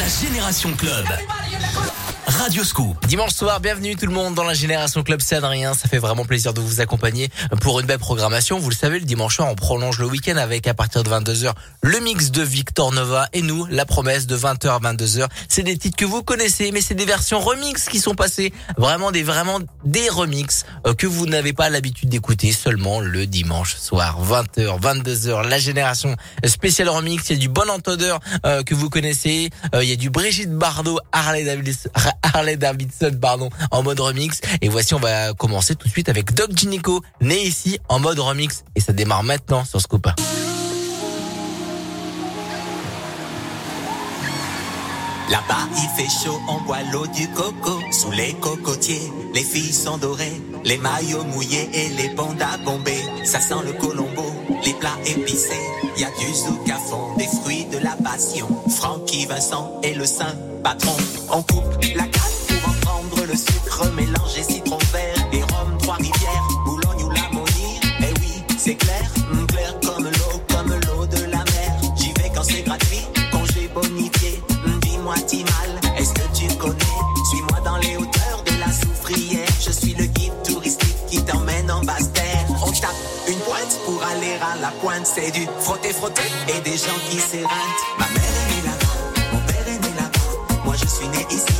La Génération Club. Radio Scoop. Dimanche soir, bienvenue tout le monde dans la Génération Club, c'est Adrien. Ça fait vraiment plaisir de vous accompagner pour une belle programmation. Vous le savez, le dimanche soir, on prolonge le week-end avec à partir de 22h le mix de Victor Nova et nous, la promesse de 20h à 22h. C'est des titres que vous connaissez, mais c'est des versions remix qui sont passées. Vraiment des, vraiment des remix euh, que vous n'avez pas l'habitude d'écouter seulement le dimanche soir. 20h, 22h, la Génération spéciale remix. Il y a du bon entendeur euh, que vous connaissez. Euh, y a du Brigitte Bardot, Harley Davidson, en mode remix. Et voici, on va commencer tout de suite avec Doc Ginico, né ici en mode remix. Et ça démarre maintenant sur Scoop. Là-bas, il fait chaud, on boit l'eau du coco. Sous les cocotiers, les filles sont dorées. Les maillots mouillés et les bandes à bomber. Ça sent le colombo, les plats épicés. Y a du zouk à fond, des fruits la passion. Francky Vincent et le saint patron. On coupe la canne pour en prendre le sucre mélangé à la pointe. C'est du frotter, frotter et des gens qui s'éreintent. Ma mère est là-bas, mon père est né là-bas. Moi je suis né ici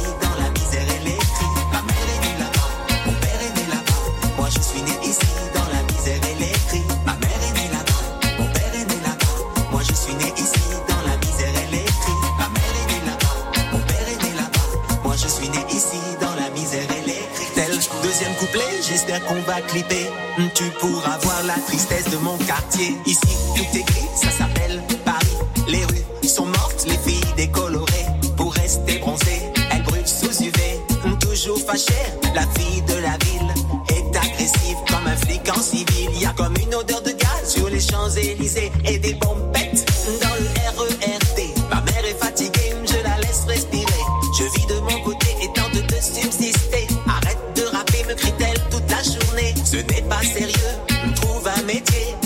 j'espère qu'on va clipper. Hmm, Tu pourras voir la tristesse de mon quartier. Ici tout est gris, ça s'appelle Paris. Les rues sont mortes, les filles décolorées. Pour rester bronzées, elles brûlent sous UV. Hmm, Toujours fâchée, la fille de la ville est agressive comme un flic en civil. Y a comme une odeur de gaz sur les Champs-Élysées et des bombes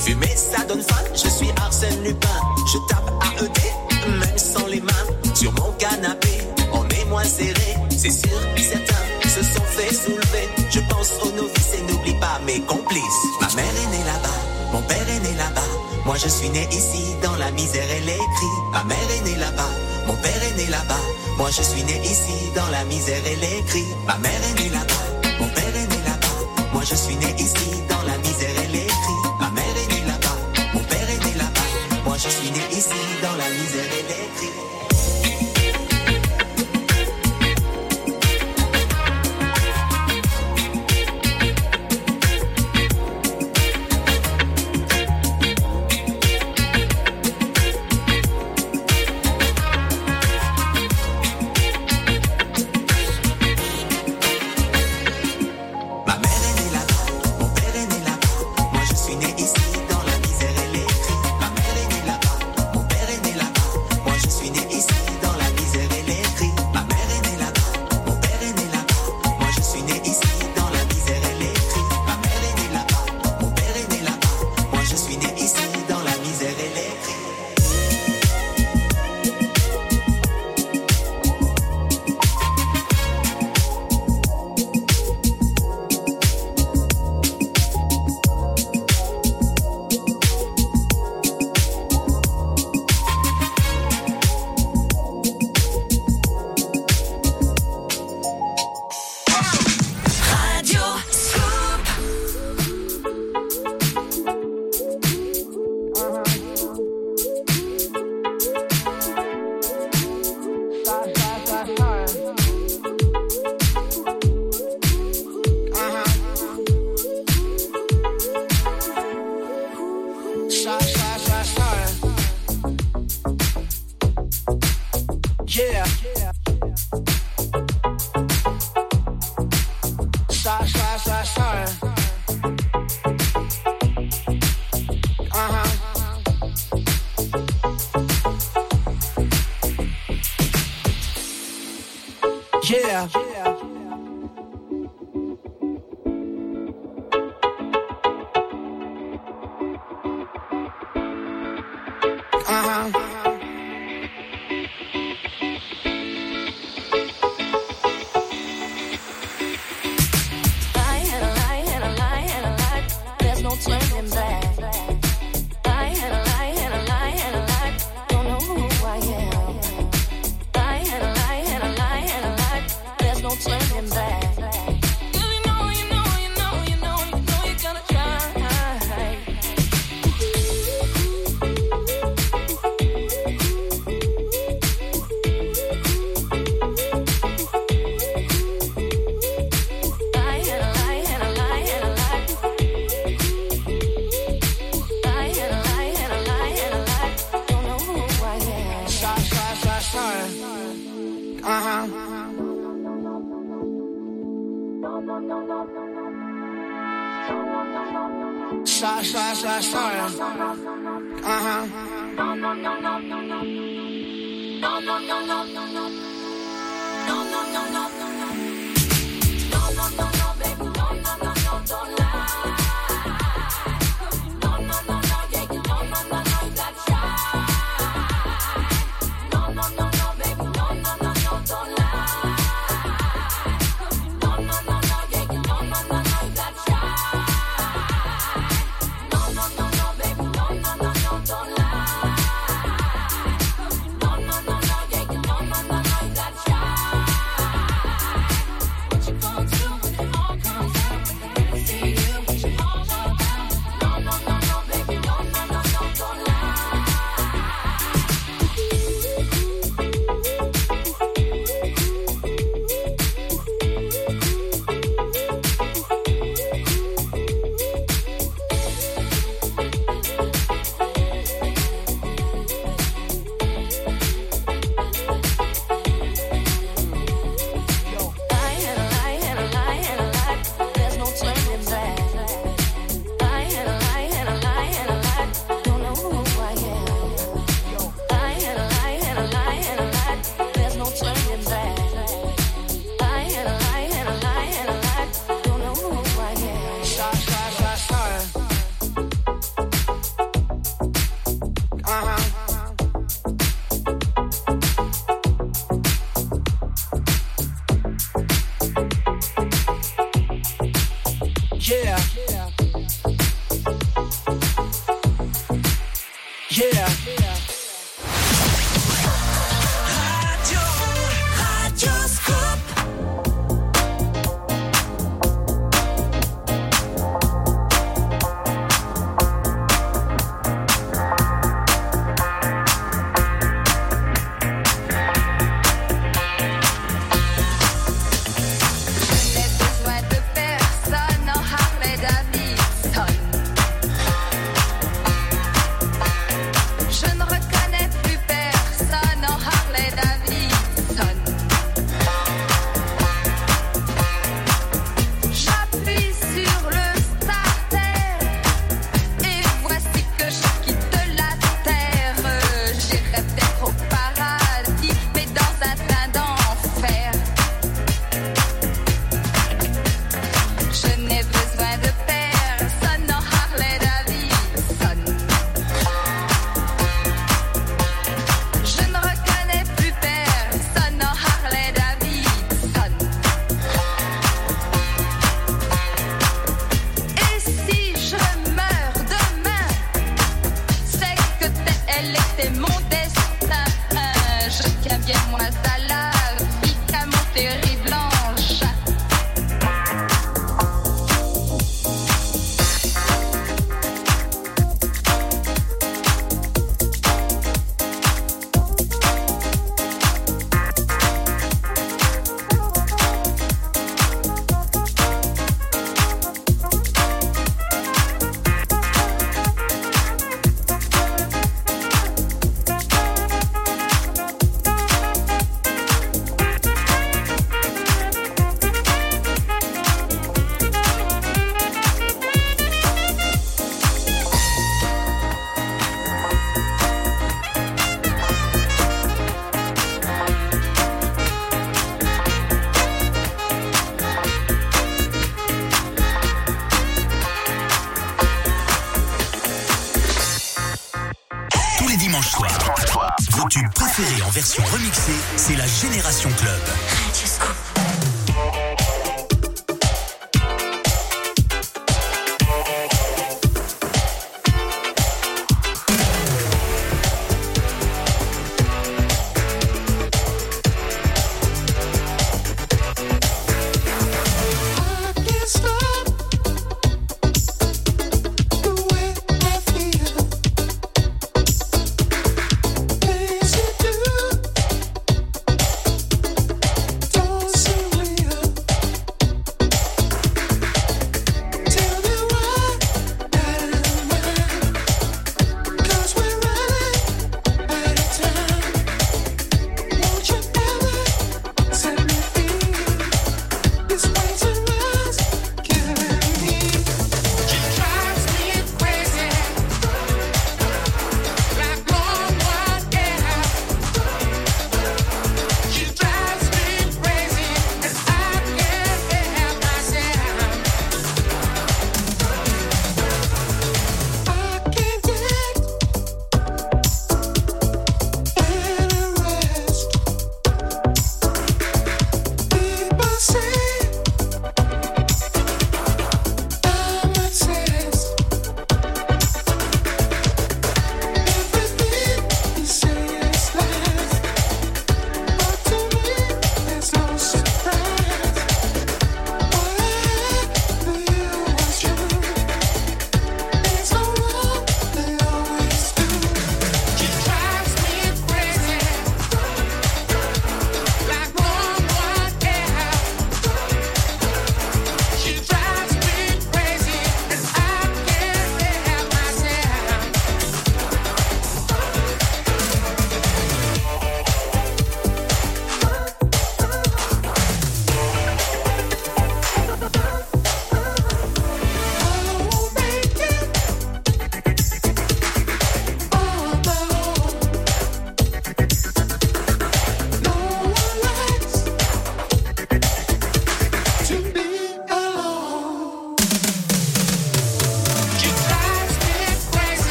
Fumer, ça donne faim, je suis Arsène Lupin. Je tape AED, même sans les mains. Sur mon canapé, on est moins serré. C'est sûr, certains se sont fait soulever. Je pense aux novices et n'oublie pas mes complices. Ma mère est née là-bas, mon père est né là-bas. Moi je suis né ici dans la misère et les cris. Ma mère est née là-bas, mon père est né là-bas. Moi je suis né ici dans la misère et les cris. Ma mère est née là-bas, mon père est né là-bas. Moi je suis né ici dans la misère ici dans la misère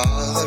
on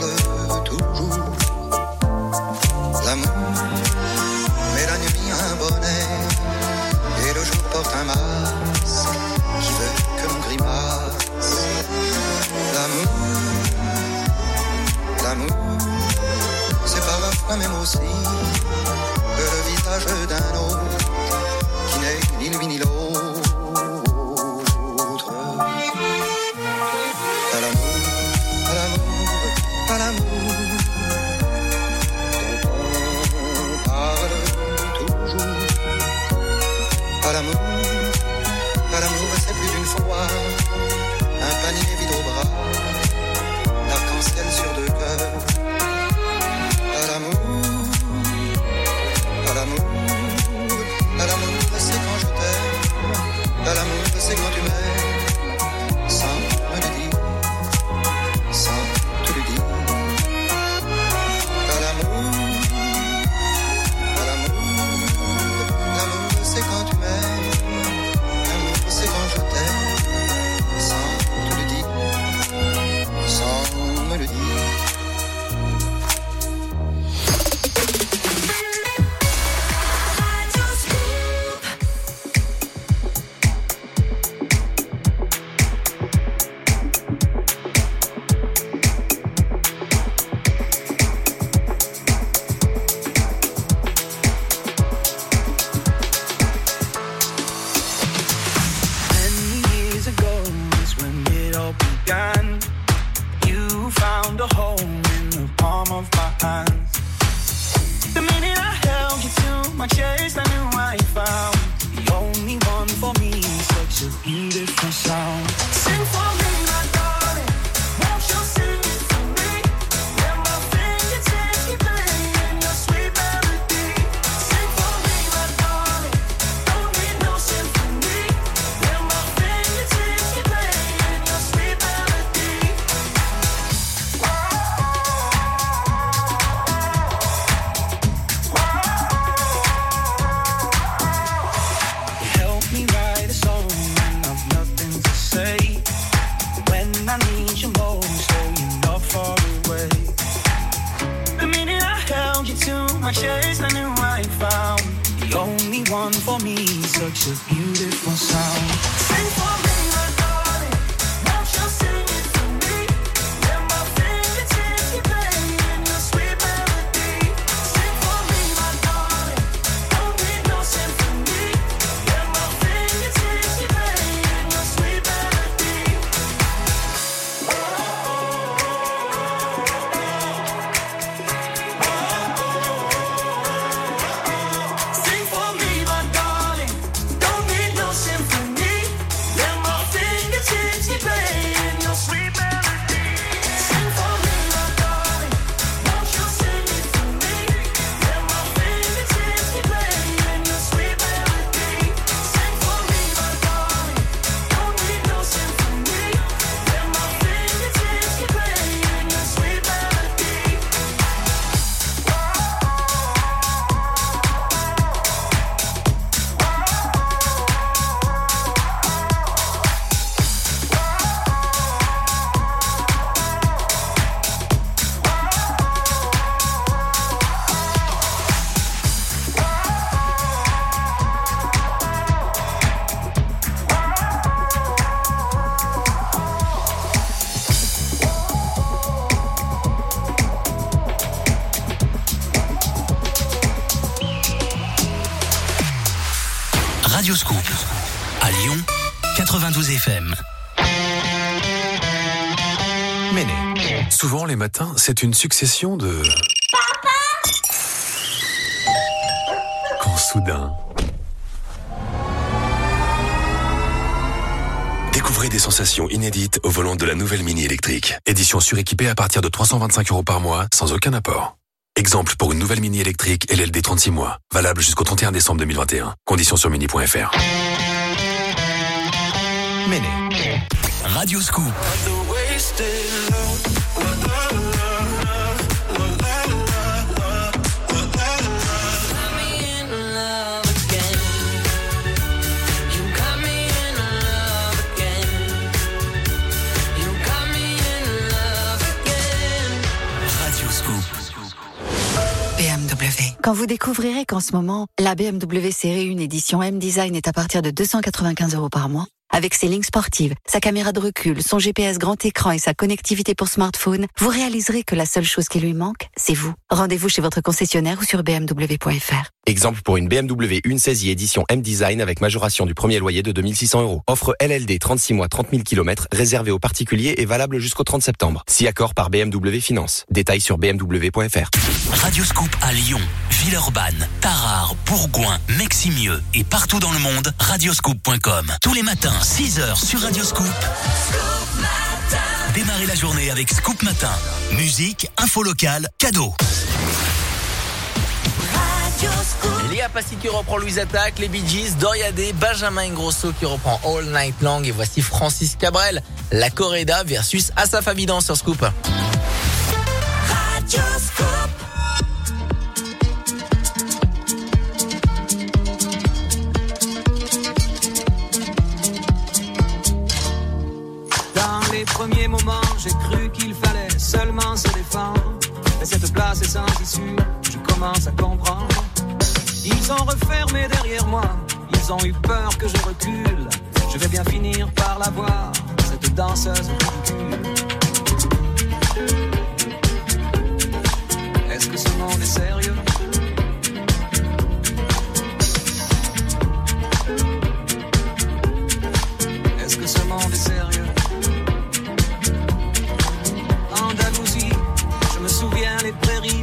Matins, c'est une succession de. Papa Quand soudain. Découvrez des sensations inédites au volant de la nouvelle Mini électrique. Édition suréquipée à partir de 325 euros par mois, sans aucun apport. Exemple pour une nouvelle Mini électrique LLD 36 mois. Valable jusqu'au 31 décembre 2021. Conditions sur mini.fr. Méné. Radioscoop. Radioscoop. Quand vous découvrirez qu'en ce moment, la BMW série 1 édition M-Design est à partir de 295 euros par mois, avec ses lignes sportives, sa caméra de recul, son GPS grand écran et sa connectivité pour smartphone, vous réaliserez que la seule chose qui lui manque, c'est vous. Rendez-vous chez votre concessionnaire ou sur bmw.fr. Exemple pour une BMW 1 16 édition M-Design avec majoration du premier loyer de 2600 euros. Offre LLD 36 mois 30 000 km réservée aux particuliers et valable jusqu'au 30 septembre. Si accord par BMW Finance. Détails sur bmw.fr. Radioscoop à Lyon, Villeurbanne, Tarare, Bourgoin, Meximieux et partout dans le monde, radioscoop.com. Tous les matins, 6h sur Radioscoop. Démarrez la journée avec Scoop Matin. Musique, info locale, cadeau. Léa Passy qui reprend Louise Attaque, les Bee Gees, Doria Day, Benjamin Ingrosso qui reprend All Night Long et voici Francis Cabrel, la Correda versus Asaf Avidan sur Scoop. Dans les premiers moments, j'ai cru qu'il fallait seulement se défendre. Mais cette place est sans issue, je commence à comprendre. Ils ont refermé derrière moi, ils ont eu peur que je recule. Je vais bien finir par la voir, cette danseuse ridicule. Est-ce que ce monde est sérieux? Est-ce que ce monde est sérieux? Andalousie, je me souviens les prairies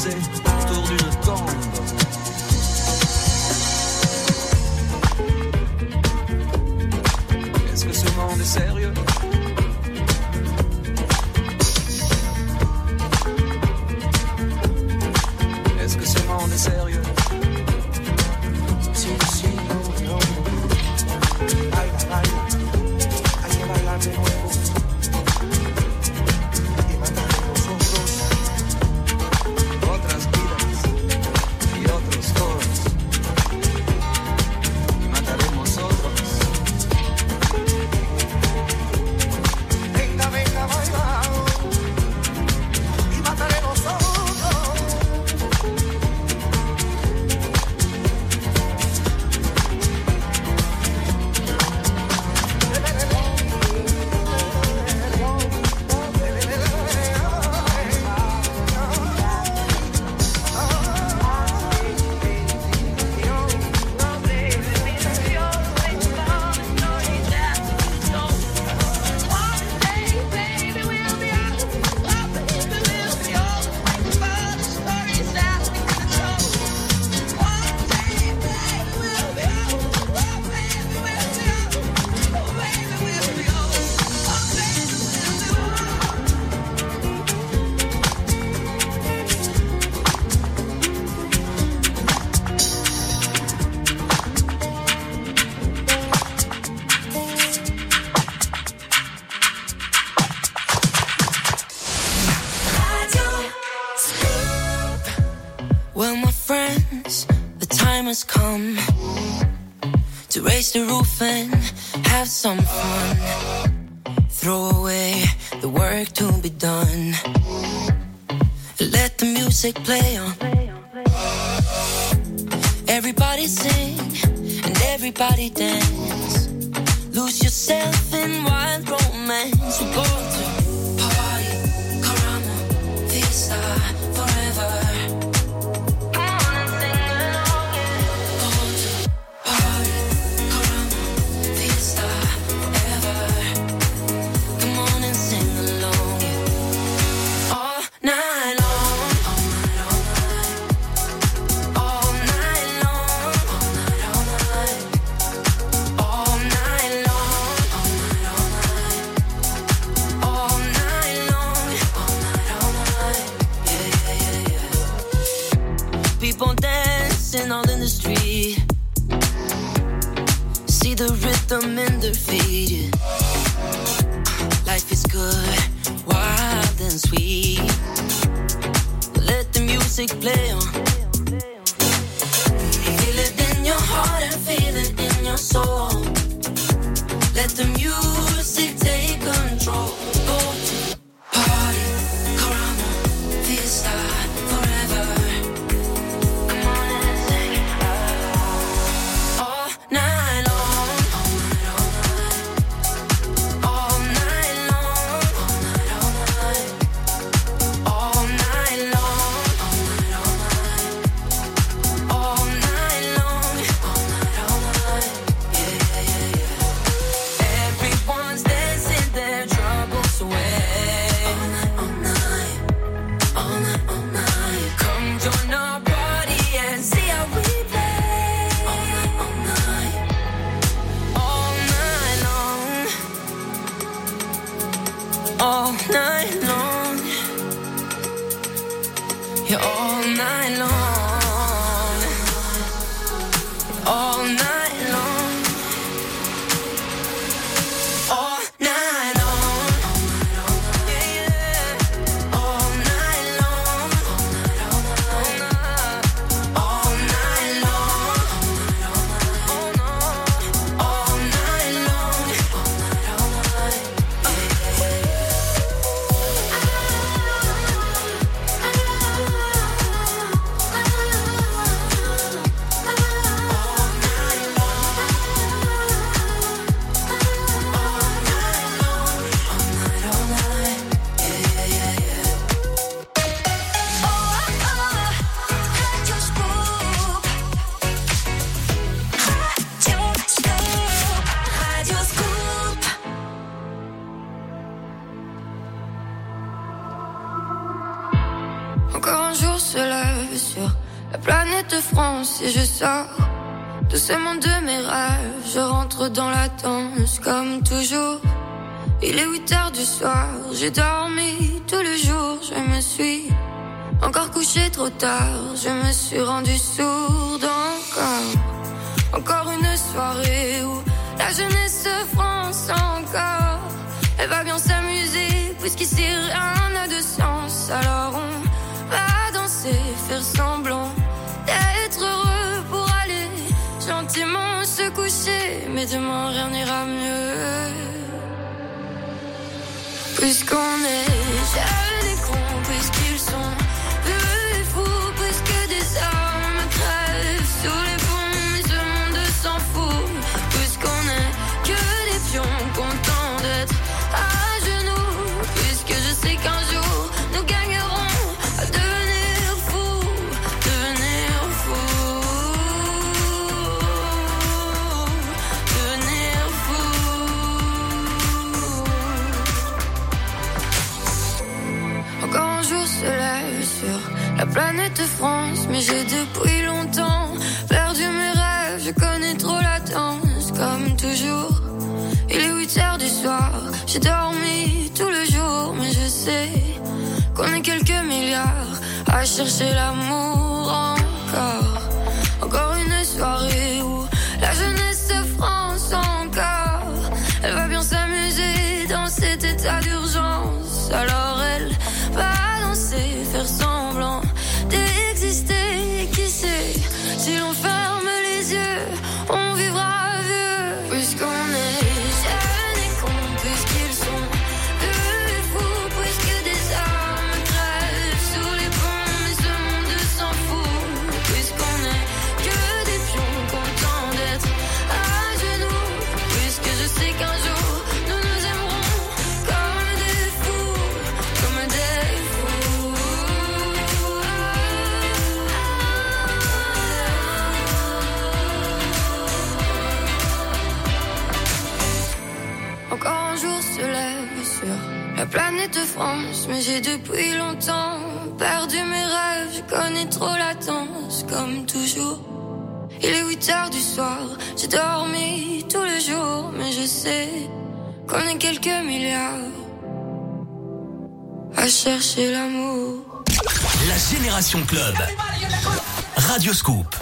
say. the roof and have some fun. Throw away the work to be done. Let the music play on. Everybody sing and everybody dance. so Il est 8 heures du soir, j'ai dormi tout le jour, je me suis encore couché trop tard, je me suis rendu sourde encore. Encore une soirée où la jeunesse France encore. Elle va bien s'amuser, puisqu'ici rien n'a de sens. Alors on va danser, faire semblant d'être heureux pour aller gentiment se coucher. Mais demain rien n'ira mieux puisqu'on est. Jeunes et qu'on puisqu'ils sont planète France, mais j'ai depuis longtemps perdu mes rêves, je connais trop la danse, comme toujours. Il est 8 heures du soir, j'ai dormi tout le jour, mais je sais qu'on est quelques milliards à chercher l'amour encore. Encore une soirée où planète France. Mais j'ai depuis longtemps perdu mes rêves. Je connais trop la danse, comme toujours. Il est 8 heures du soir, j'ai dormi tous les jours, mais je sais qu'on est quelques milliards à chercher l'amour. La Génération Club. Radio Scoop.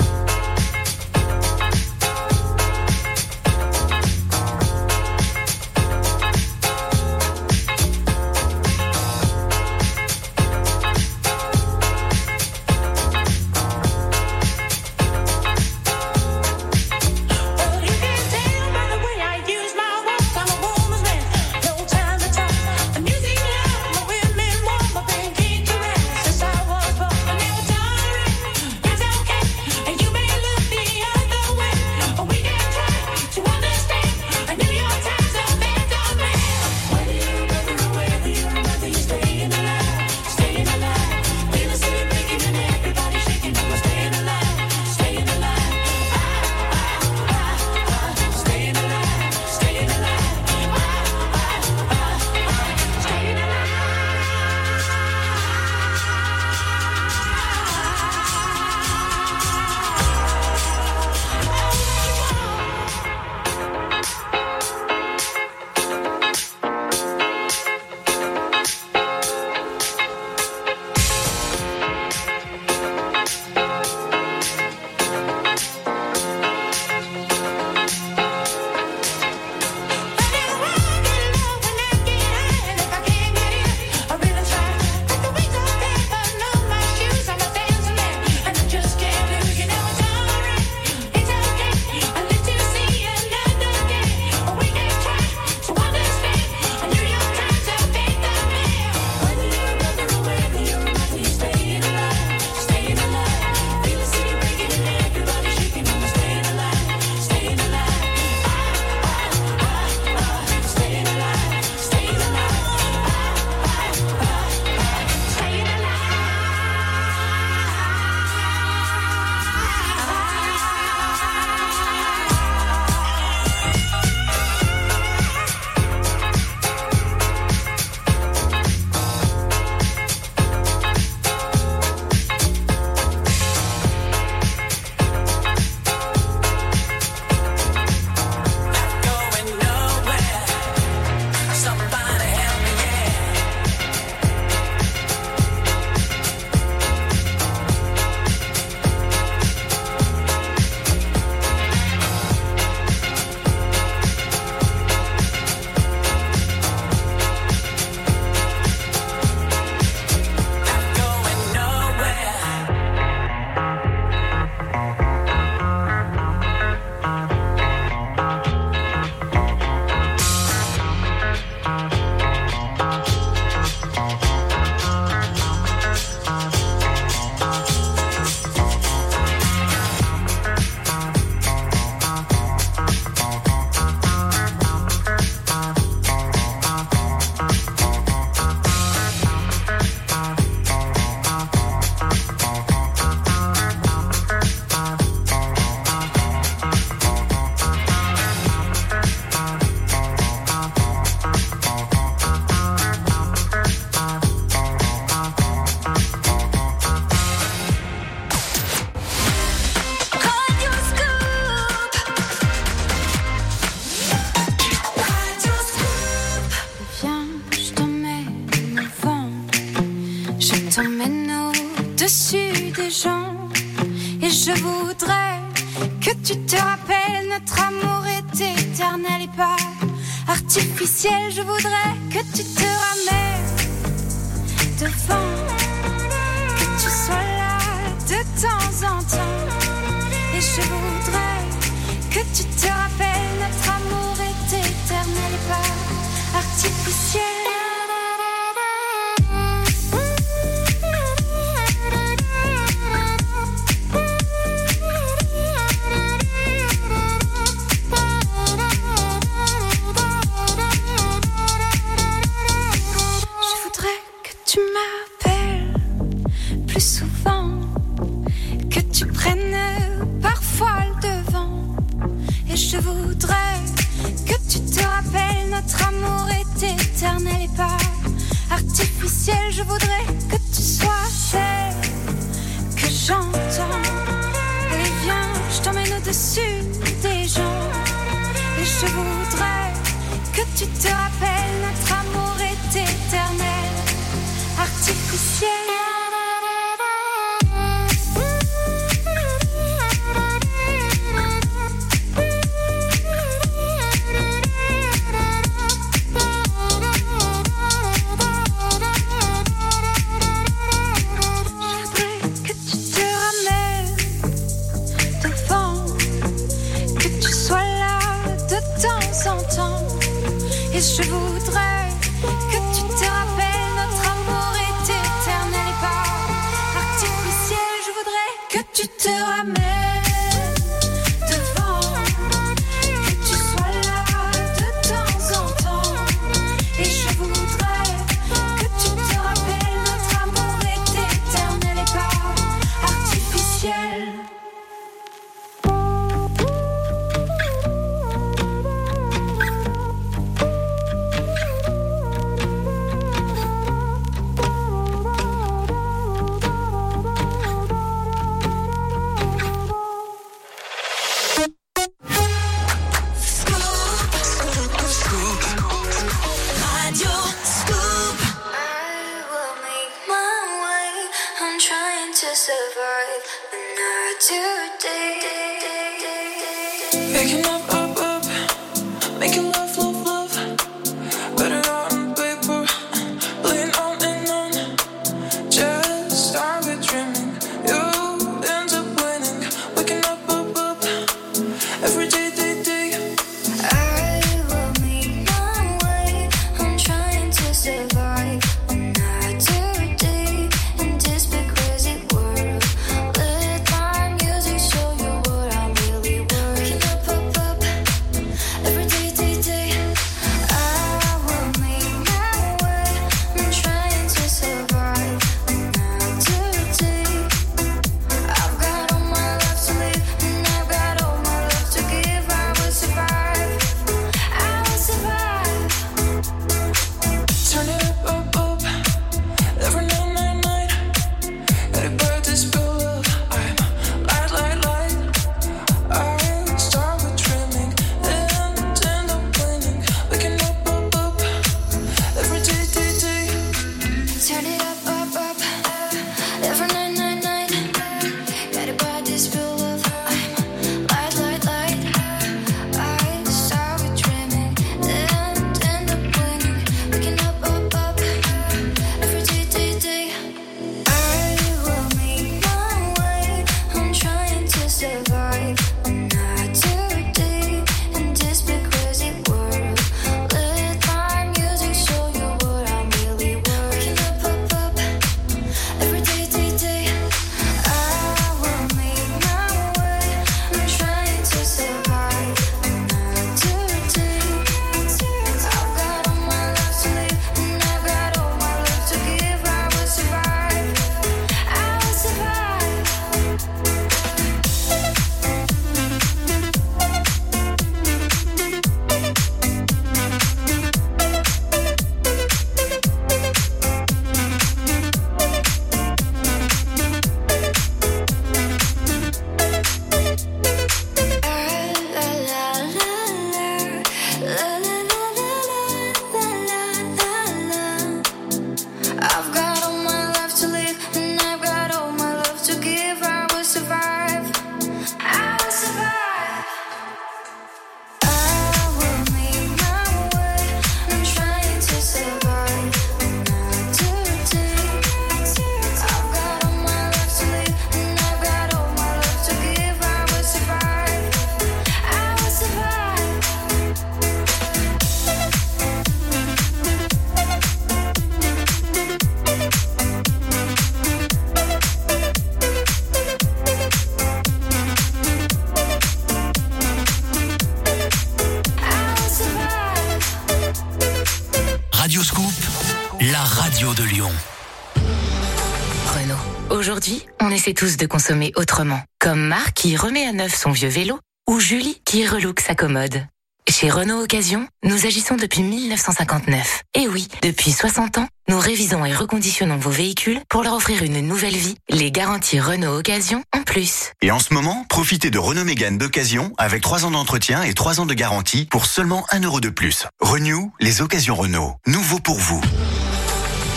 Essaie tous de consommer autrement. Comme Marc qui remet à neuf son vieux vélo ou Julie qui relook sa commode. Chez Renault Occasion, nous agissons depuis 1959. Et oui, depuis 60 ans, nous révisons et reconditionnons vos véhicules pour leur offrir une nouvelle vie. Les garanties Renault Occasion en plus. Et en ce moment, profitez de Renault Mégane d'occasion avec 3 ans d'entretien et 3 ans de garantie pour seulement 1 euro de plus. Renew, les occasions Renault. Nouveau pour vous.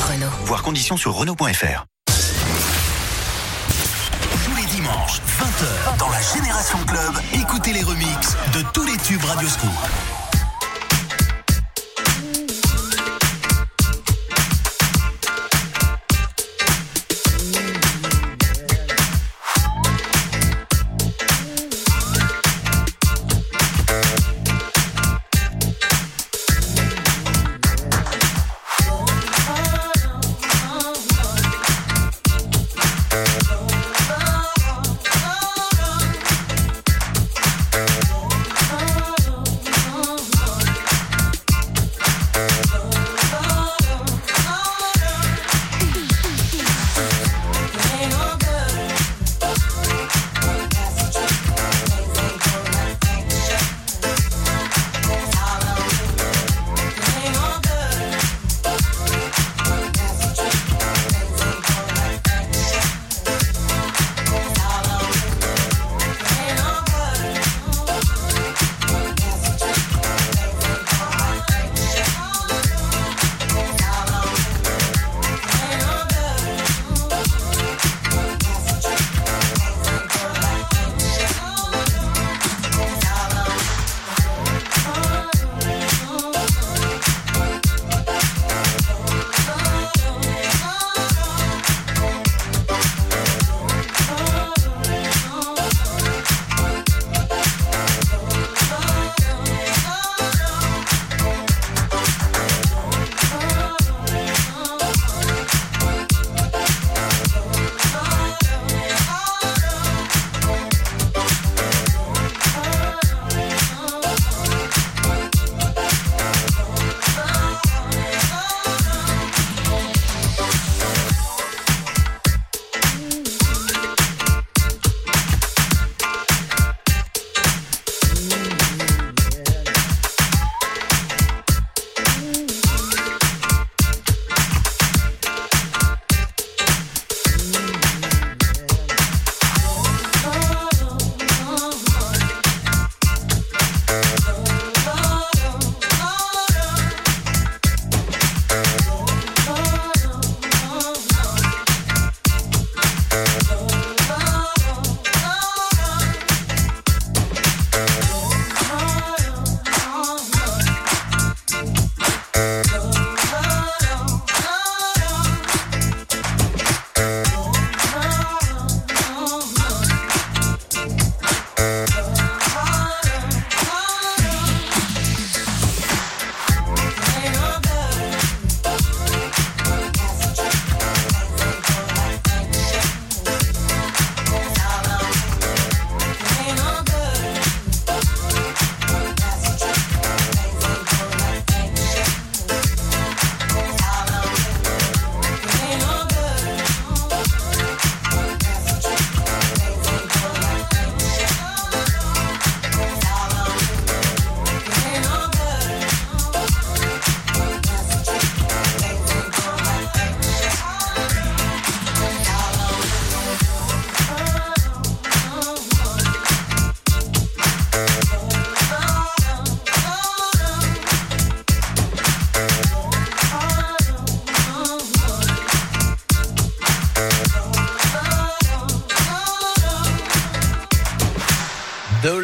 Renault. Voir conditions sur Renault.fr. Génération Club, écoutez les remixes de tous les tubes Radioscoop.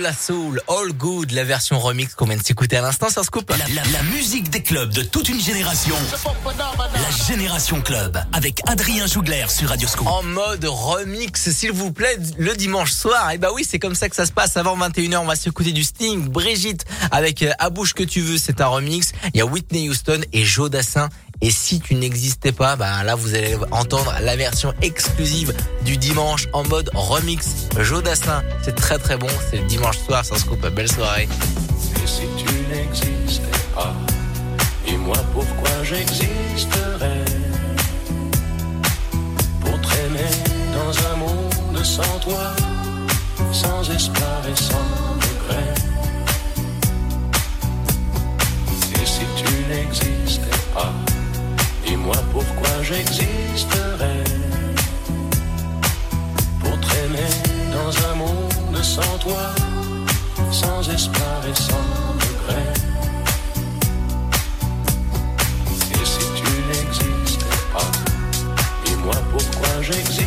La Soul, All Good, la version remix qu'on vient de s'écouter à l'instant sur Scoop. La, la- la musique des clubs de toute une génération. La Génération Club avec Adrien Jougler sur Radio Scoop. En mode remix, s'il vous plaît, le dimanche soir. Et bah oui, c'est comme ça que ça se passe. Avant 21h, on va s'écouter du Sting, Brigitte, avec euh, À bouche que tu veux, c'est un remix. Il y a Whitney Houston et Joe Dassin. Et si tu n'existais pas, bah là vous allez entendre la version exclusive du dimanche en mode remix Jodassin. C'est très très bon, c'est le dimanche soir, ça se coupe, belle soirée. Et si tu n'existais pas, dis-moi pourquoi j'existerais. Pour traîner dans un monde sans toi, sans espoir et sans regret. Et si tu n'existais pas, Dis-moi pourquoi j'existerais pour traîner dans un monde sans toi, sans espoir et sans regret. Et si tu n'existais pas, dis-moi pourquoi j'existe.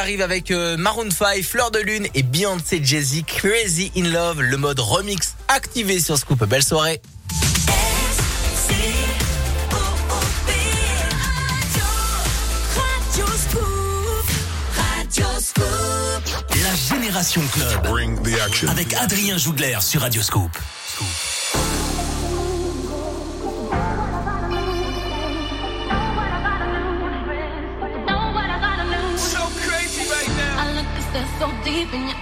Arrive avec euh, Maroon 5, Fleur de Lune et Beyoncé Jay-Z Crazy in Love, le mode remix activé sur Scoop. Belle soirée. La Génération Club. Avec Adrien Jougler sur Radio Scoop.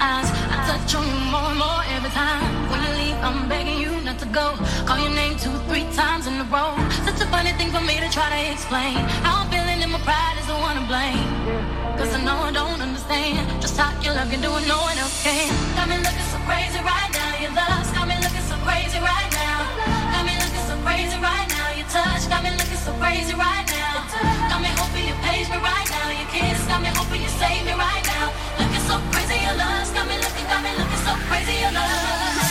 Eyes. I touch on you more and more every time. When you leave, I'm begging you not to go. Call your name two, three times in a row. Such a funny thing for me to try to explain. How I'm feeling and my pride is the one to blame. Cause I know I don't understand just how you love can do it, no one else can. Got me looking so crazy right now. Your love's got me looking so crazy right now. Crazy right now. Your touch got me looking so crazy right now. Got me hoping you page me right now. Your kiss got me hoping you save me right now. Looking so crazy, your love's got me looking, got me looking so crazy, your love.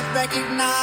Not recognize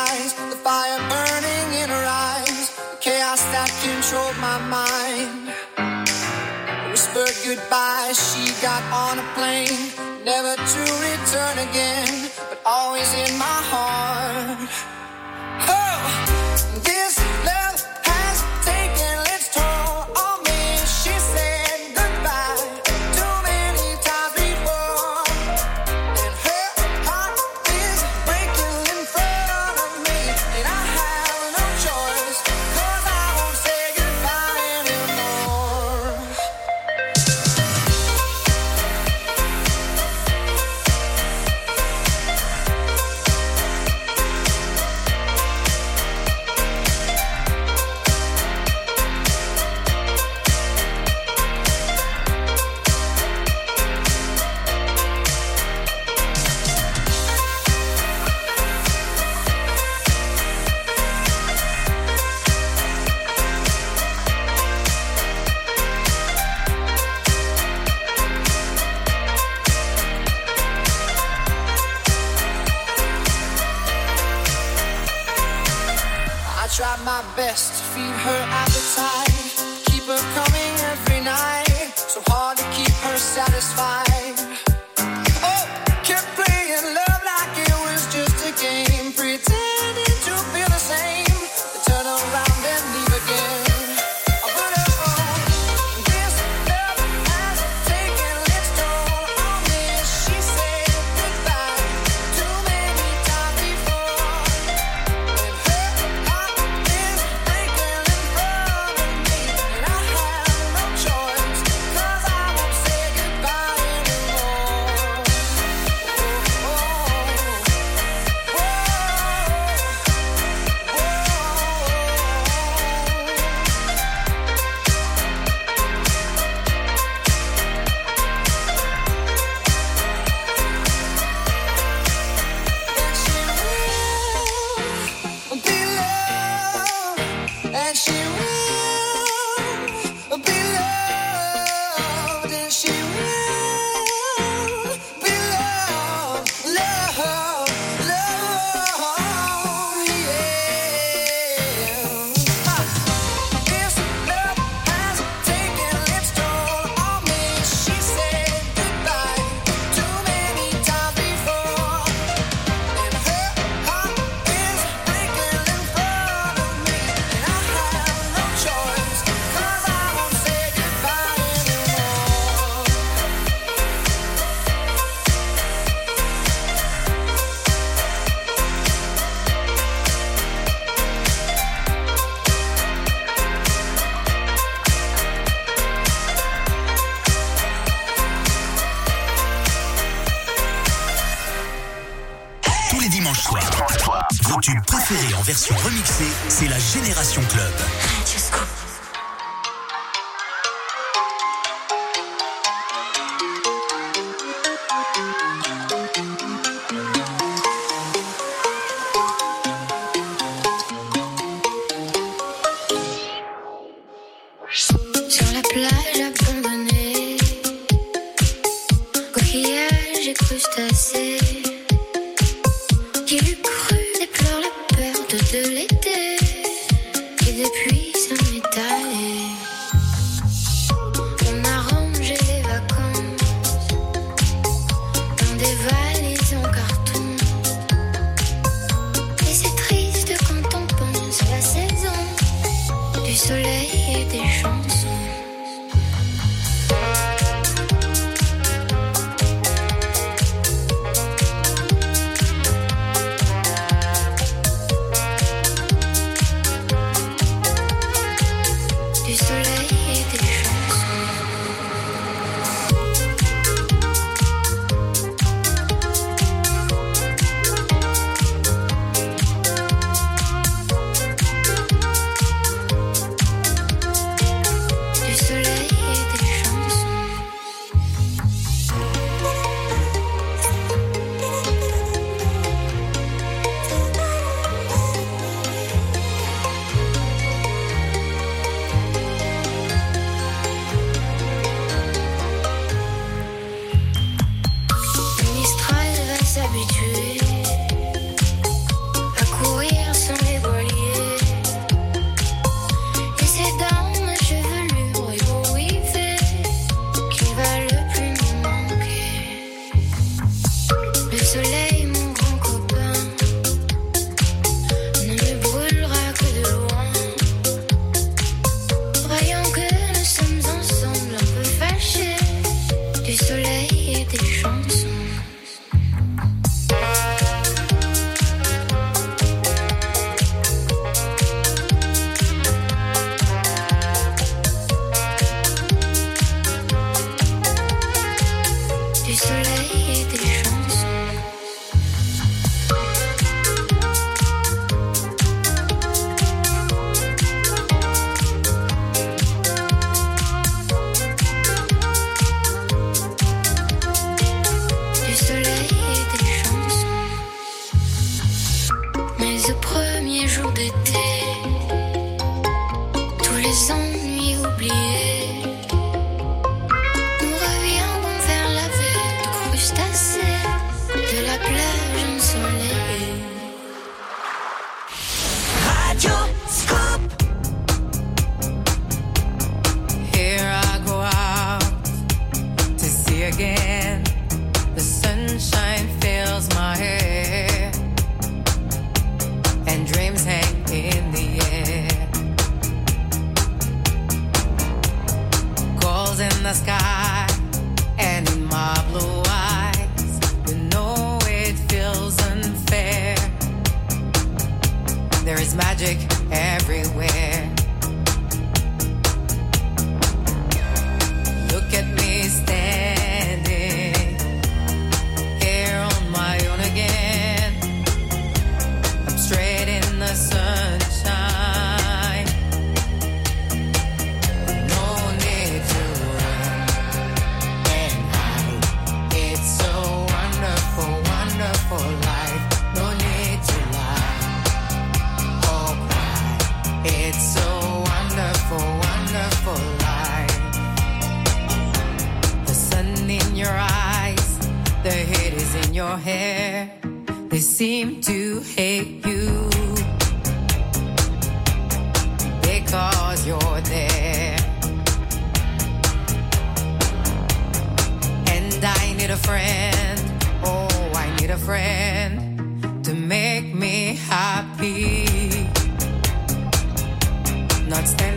Stand.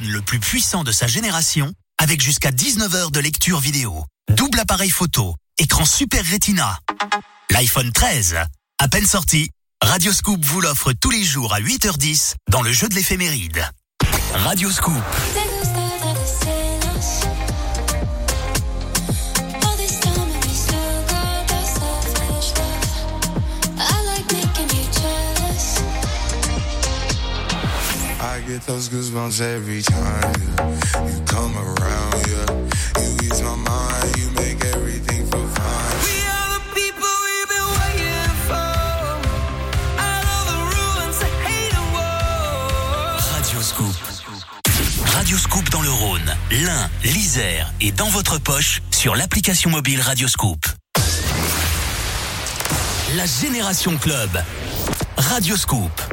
Le plus puissant de sa génération avec jusqu'à 19 heures de lecture vidéo. Double appareil photo, écran Super Retina. L'iPhone 13, à peine sorti, Radioscoop vous l'offre tous les jours à 8h10 dans le jeu de l'éphéméride. Radioscoop. Get those goosebumps every time yeah. you come around. Yeah, you ease my mind, you make everything feel fine. We are the people we've been waiting for. Out of the ruins of hate and war. Radioscoop. Radioscoop dans le Rhône, l'Ain, l'Isère et dans votre poche sur l'application mobile Radioscoop. La Génération Club. Radioscoop. Nage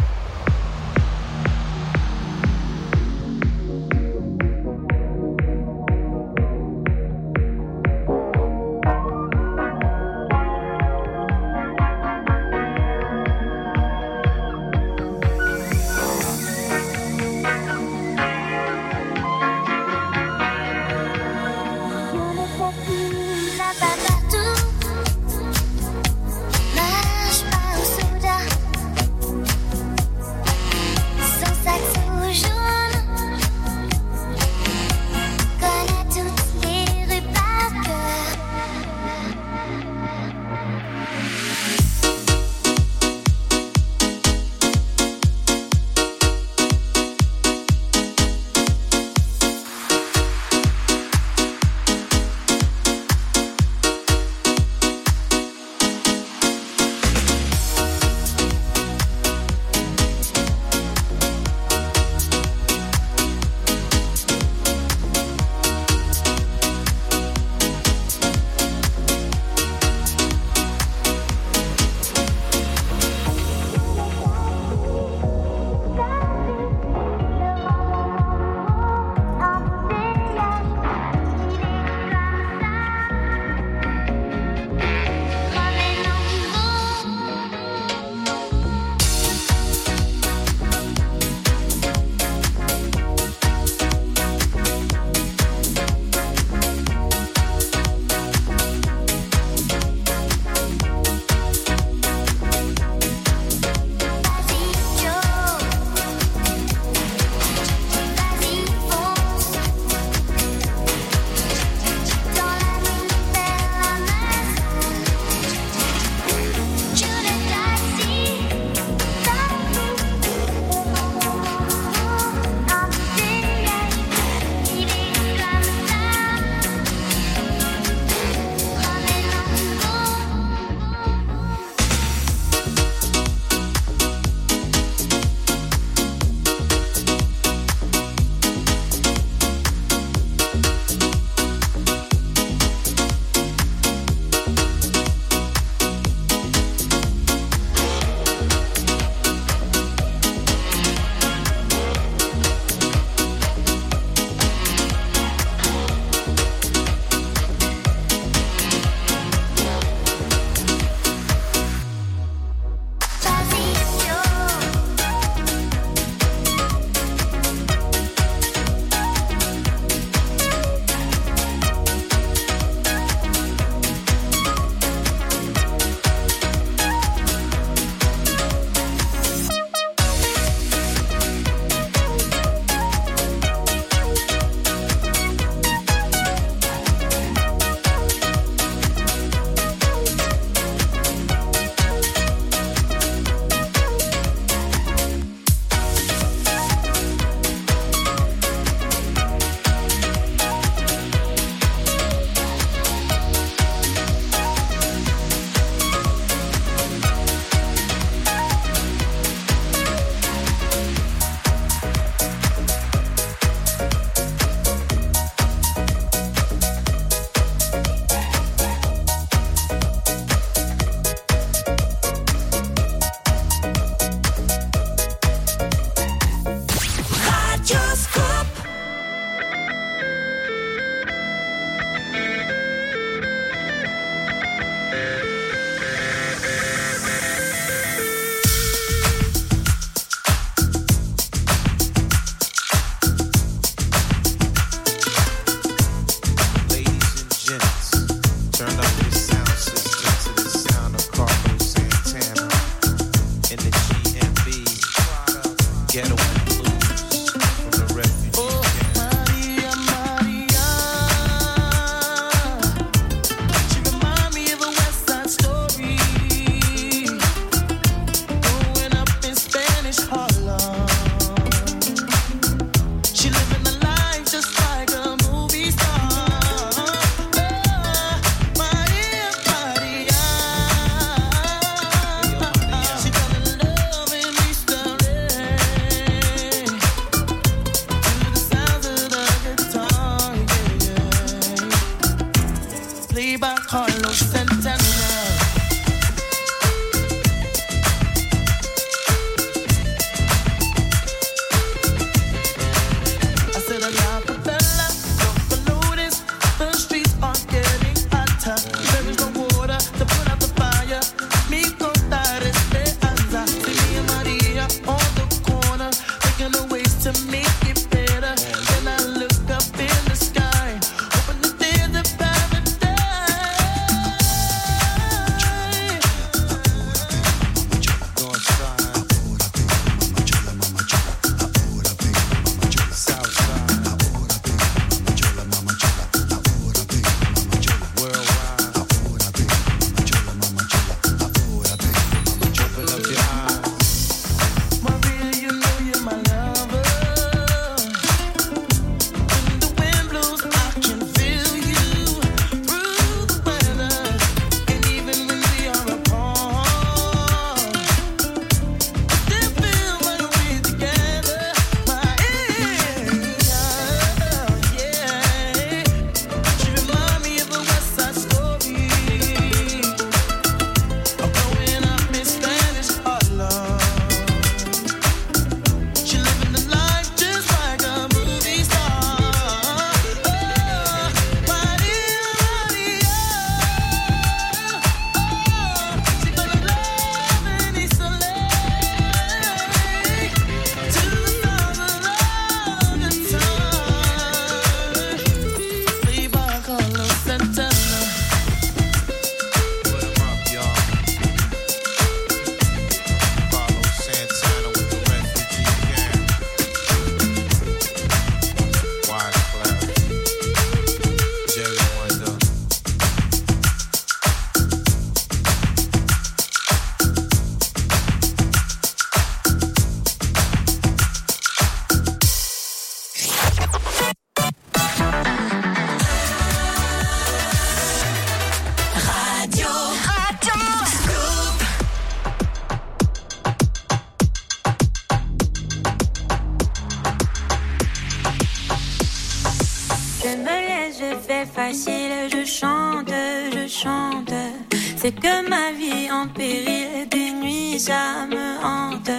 Que ma vie en péril, des nuits ça me hante.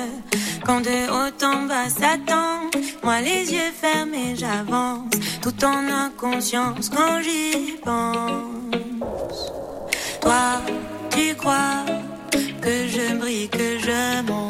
Quand de haut en bas s'attend, moi les yeux fermés j'avance, tout en inconscience quand j'y pense. Toi, tu crois que je brille, que je monte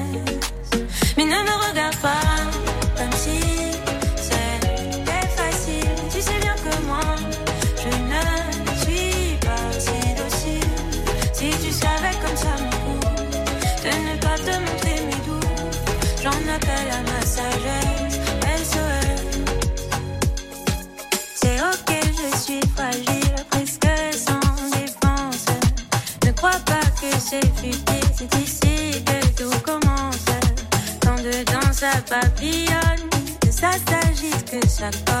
and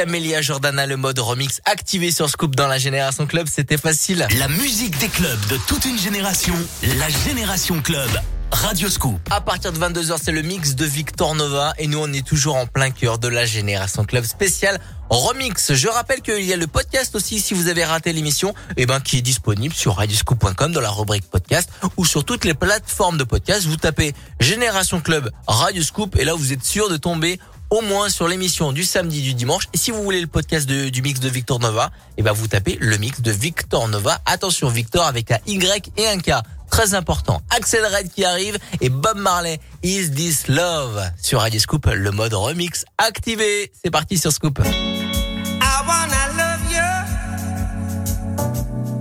Camélia Jordana, le mode remix activé sur Scoop dans la Génération Club, c'était facile. La musique des clubs de toute une génération, la Génération Club. Radio Scoop. À partir de 22h, c'est le mix de Victor Nova et nous on est toujours en plein cœur de la Génération Club spéciale remix. Je rappelle qu'il y a le podcast aussi si vous avez raté l'émission, eh ben qui est disponible sur radioscoop.com dans la rubrique podcast ou sur toutes les plateformes de podcast. Vous tapez Génération Club Radio Scoop et là vous êtes sûr de tomber au moins sur l'émission du samedi du dimanche. Et si vous voulez le podcast du mix de Victor Nova, eh ben vous tapez le mix de Victor Nova. Attention Victor avec un Y et un K. Très important. Axel Red qui arrive et Bob Marley. Is this love? Sur Radio Scoop, le mode remix activé. C'est parti sur Scoop. I wanna love you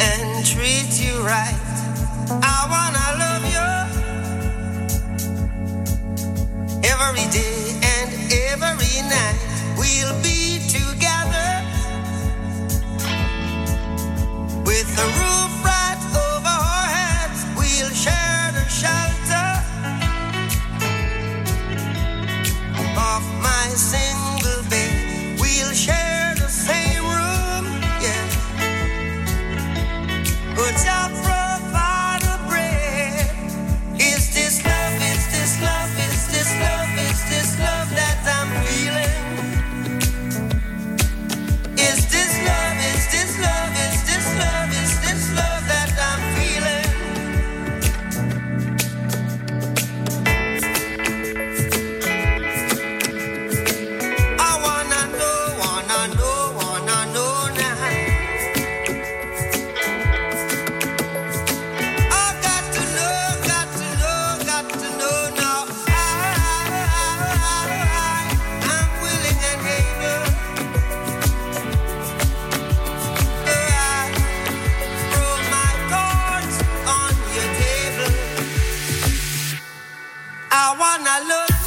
and treat you right. I wanna love you every day every night. We'll be together with the roof right over our heads. We'll share the shelter of my single bed. We'll share I wanna look.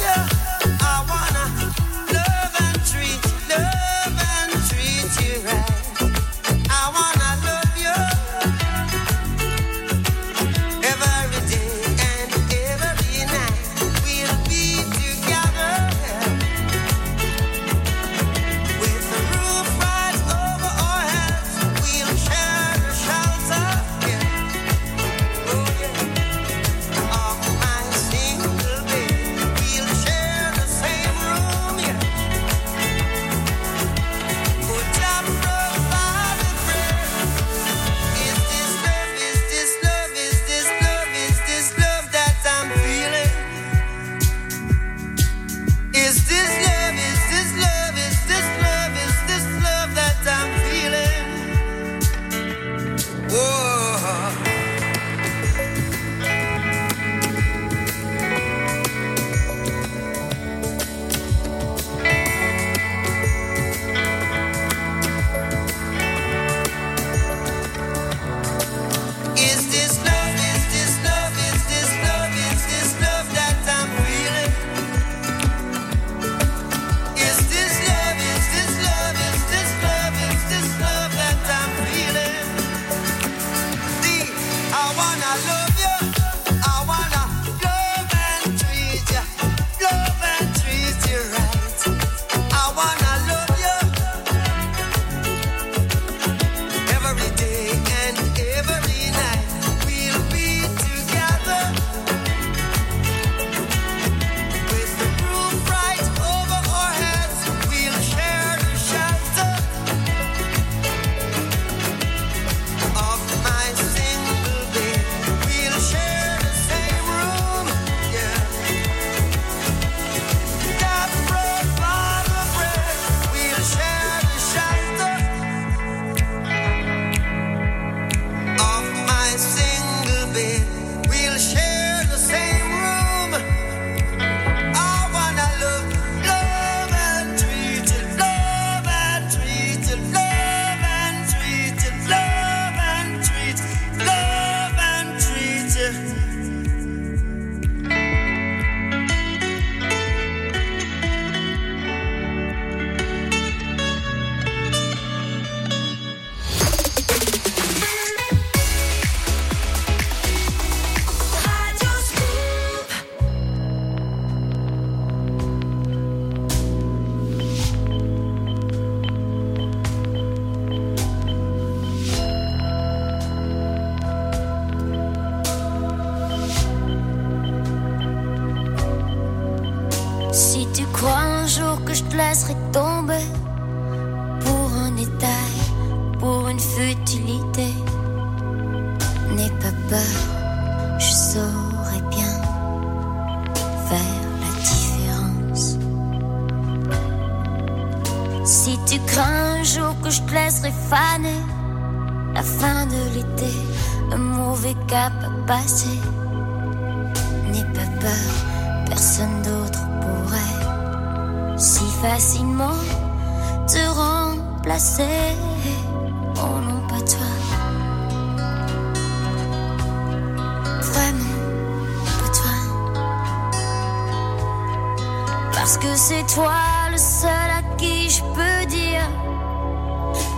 Parce que c'est toi le seul à qui je peux dire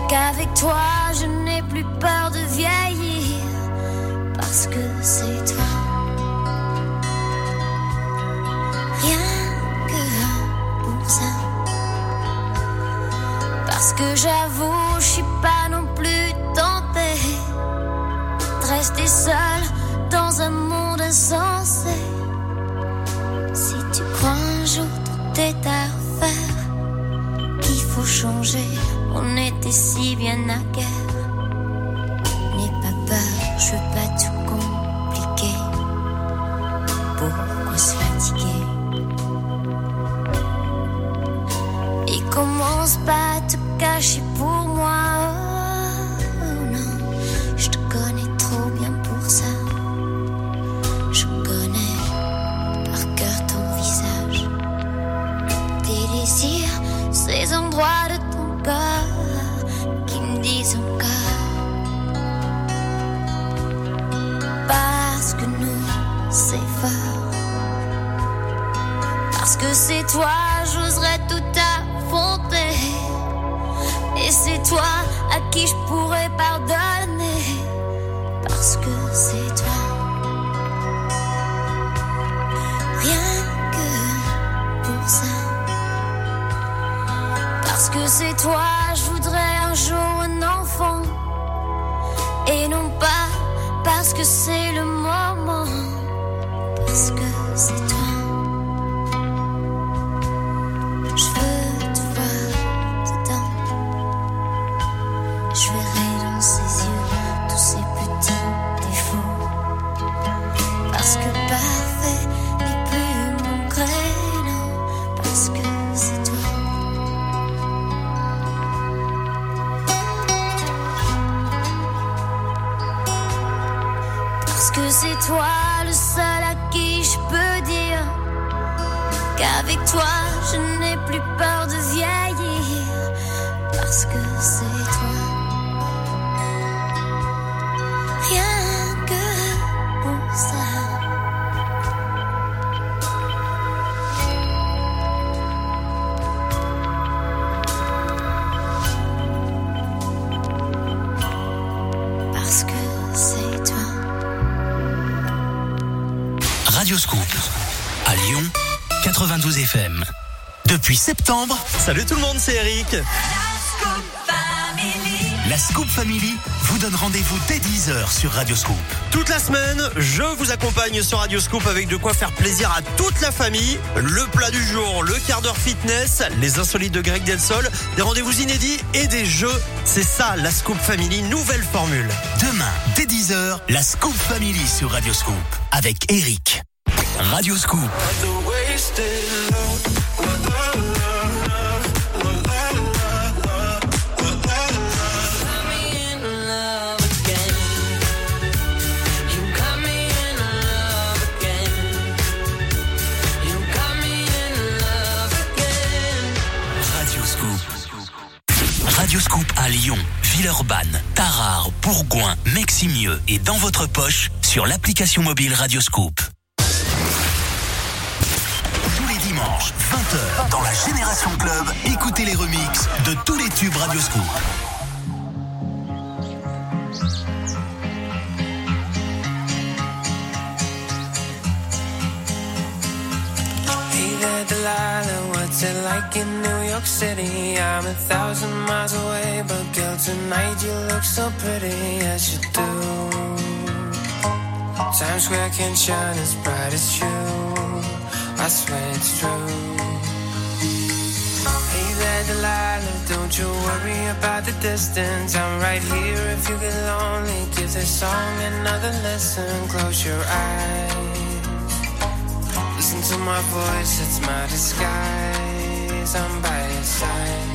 qu'avec toi je n'ai plus peur de vieillir. Parce que c'est toi. Rien que pour ça. Parce que j'avoue C'est si bien à cœur. La Scoop Family vous donne rendez-vous dès 10h sur Radioscoop. Toute la semaine, je vous accompagne sur Radio Scoop avec de quoi faire plaisir à toute la famille. Le plat du jour, le quart d'heure fitness, les insolites de Greg Delsol, des rendez-vous inédits et des jeux. C'est ça, la Scoop Family, nouvelle formule. Demain, dès 10h, la Scoop Family sur Radioscoop. Avec Eric. Radioscoop. Radioscoop. Votre poche sur l'application mobile Radioscoop. Tous les dimanches, 20h, dans la Génération Club, écoutez les remixes de tous les tubes Radioscoop. Delilah, what's it like in New York City? I'm a thousand miles away, but tonight you look so pretty, yes you do. Times Square can shine as bright as you, I swear it's true. Hey there, Delilah, don't you worry about the distance. I'm right here if you get lonely. Give this song another listen, close your eyes. Listen to my voice, it's my disguise. I'm by your side.